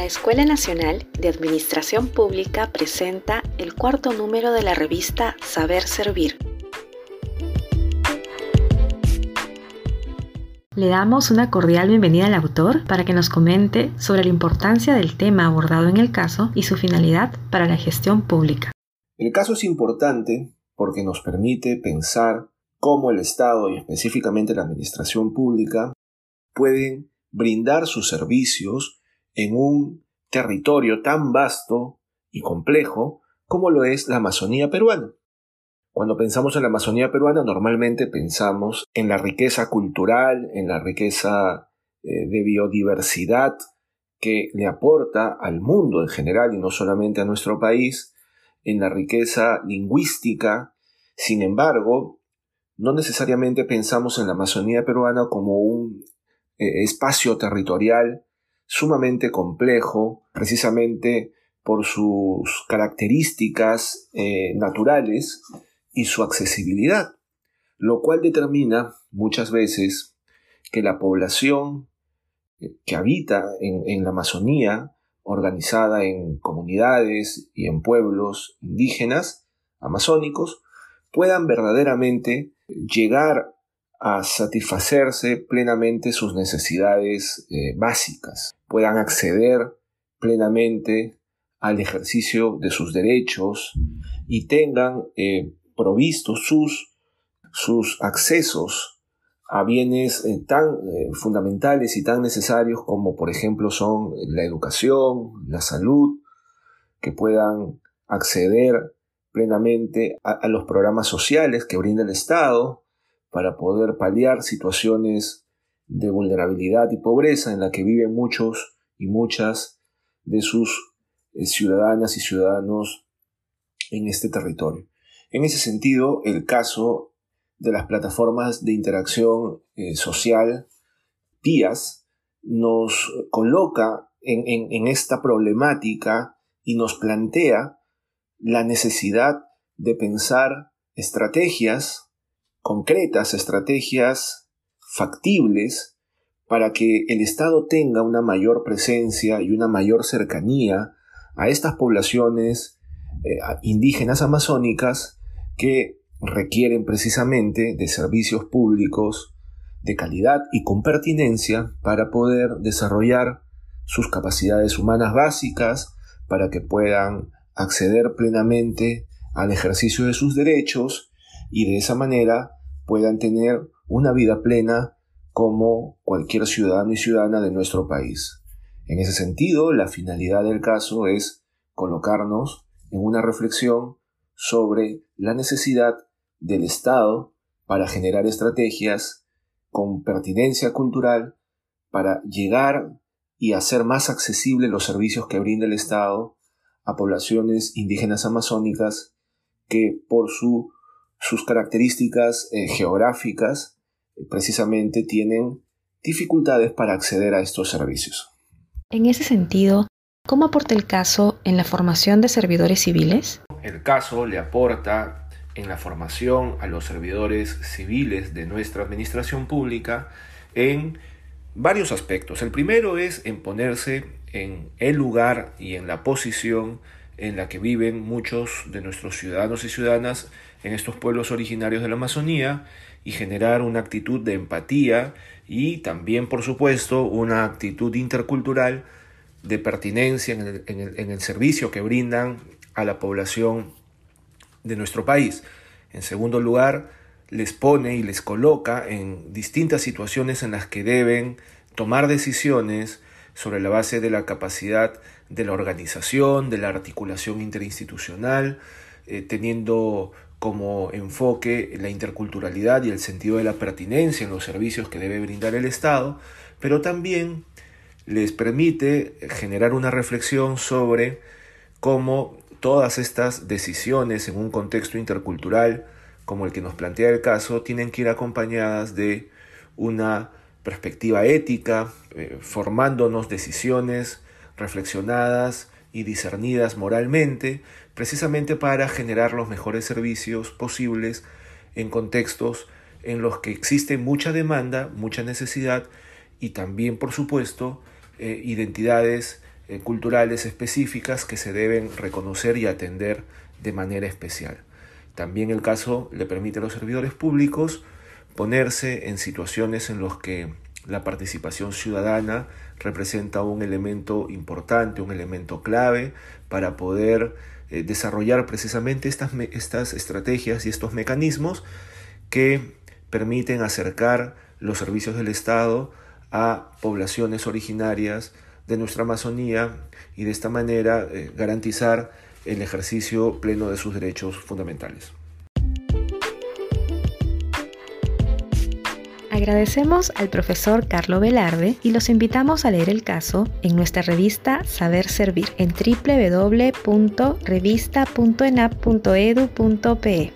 La Escuela Nacional de Administración Pública presenta el cuarto número de la revista Saber Servir. Le damos una cordial bienvenida al autor para que nos comente sobre la importancia del tema abordado en el caso y su finalidad para la gestión pública. El caso es importante porque nos permite pensar cómo el Estado y específicamente la administración pública pueden brindar sus servicios en un territorio tan vasto y complejo como lo es la Amazonía peruana. Cuando pensamos en la Amazonía peruana normalmente pensamos en la riqueza cultural, en la riqueza eh, de biodiversidad que le aporta al mundo en general y no solamente a nuestro país, en la riqueza lingüística. Sin embargo, no necesariamente pensamos en la Amazonía peruana como un eh, espacio territorial sumamente complejo, precisamente por sus características eh, naturales y su accesibilidad, lo cual determina muchas veces que la población eh, que habita en, la Amazonía, organizada en comunidades y en pueblos indígenas, amazónicos, puedan verdaderamente llegar a satisfacerse plenamente sus necesidades eh, básicas, puedan acceder plenamente al ejercicio de sus derechos y tengan eh, provistos sus, sus accesos a bienes eh, tan fundamentales y tan necesarios como por ejemplo son la educación, la salud, que puedan acceder plenamente a los programas sociales que brinda el Estado, para poder paliar situaciones de vulnerabilidad y pobreza en la que viven muchos y muchas de sus eh, ciudadanas y ciudadanos en este territorio. En ese sentido, el caso de las plataformas de interacción eh, social, PIAS, nos coloca en esta problemática y nos plantea la necesidad de pensar estrategias concretas, estrategias factibles para que el Estado tenga una mayor presencia y una mayor cercanía a estas poblaciones eh, indígenas amazónicas que requieren precisamente de servicios públicos de calidad y con pertinencia para poder desarrollar sus capacidades humanas básicas, para que puedan acceder plenamente al ejercicio de sus derechos y de esa manera puedan tener una vida plena como cualquier ciudadano y ciudadana de nuestro país. En ese sentido, la finalidad del caso es colocarnos en una reflexión sobre la necesidad del Estado para generar estrategias con pertinencia cultural para llegar y hacer más accesibles los servicios que brinda el Estado a poblaciones indígenas amazónicas que por su sus características eh, geográficas eh, precisamente tienen dificultades para acceder a estos servicios. En ese sentido, ¿cómo aporta el caso en la formación de servidores civiles? El caso le aporta en la formación a los servidores civiles de nuestra administración pública en varios aspectos. El primero es en ponerse en el lugar y en la posición en la que viven muchos de nuestros ciudadanos y ciudadanas en estos pueblos originarios de la Amazonía y generar una actitud de empatía y también, por supuesto, una actitud intercultural de pertinencia en el, servicio que brindan a la población de nuestro país. En segundo lugar, les pone y les coloca en distintas situaciones en las que deben tomar decisiones sobre la base de la capacidad de la organización, de la articulación interinstitucional, eh, teniendo como enfoque la interculturalidad y el sentido de la pertinencia en los servicios que debe brindar el Estado, pero también les permite generar una reflexión sobre cómo todas estas decisiones en un contexto intercultural como el que nos plantea el caso tienen que ir acompañadas de una perspectiva ética, eh, formándonos decisiones reflexionadas y discernidas moralmente, precisamente para generar los mejores servicios posibles en contextos en los que existe mucha demanda, mucha necesidad y también, por supuesto, eh, identidades eh, culturales específicas que se deben reconocer y atender de manera especial. También el caso le permite a los servidores públicos ponerse en situaciones en las que la participación ciudadana representa un elemento importante, un elemento clave para poder eh, desarrollar precisamente estas, estas estrategias y estos mecanismos que permiten acercar los servicios del Estado a poblaciones originarias de nuestra Amazonía y de esta manera eh, garantizar el ejercicio pleno de sus derechos fundamentales. Agradecemos al profesor Carlo Velarde y los invitamos a leer el caso en nuestra revista Saber Servir en www.revista.enap.edu.pe.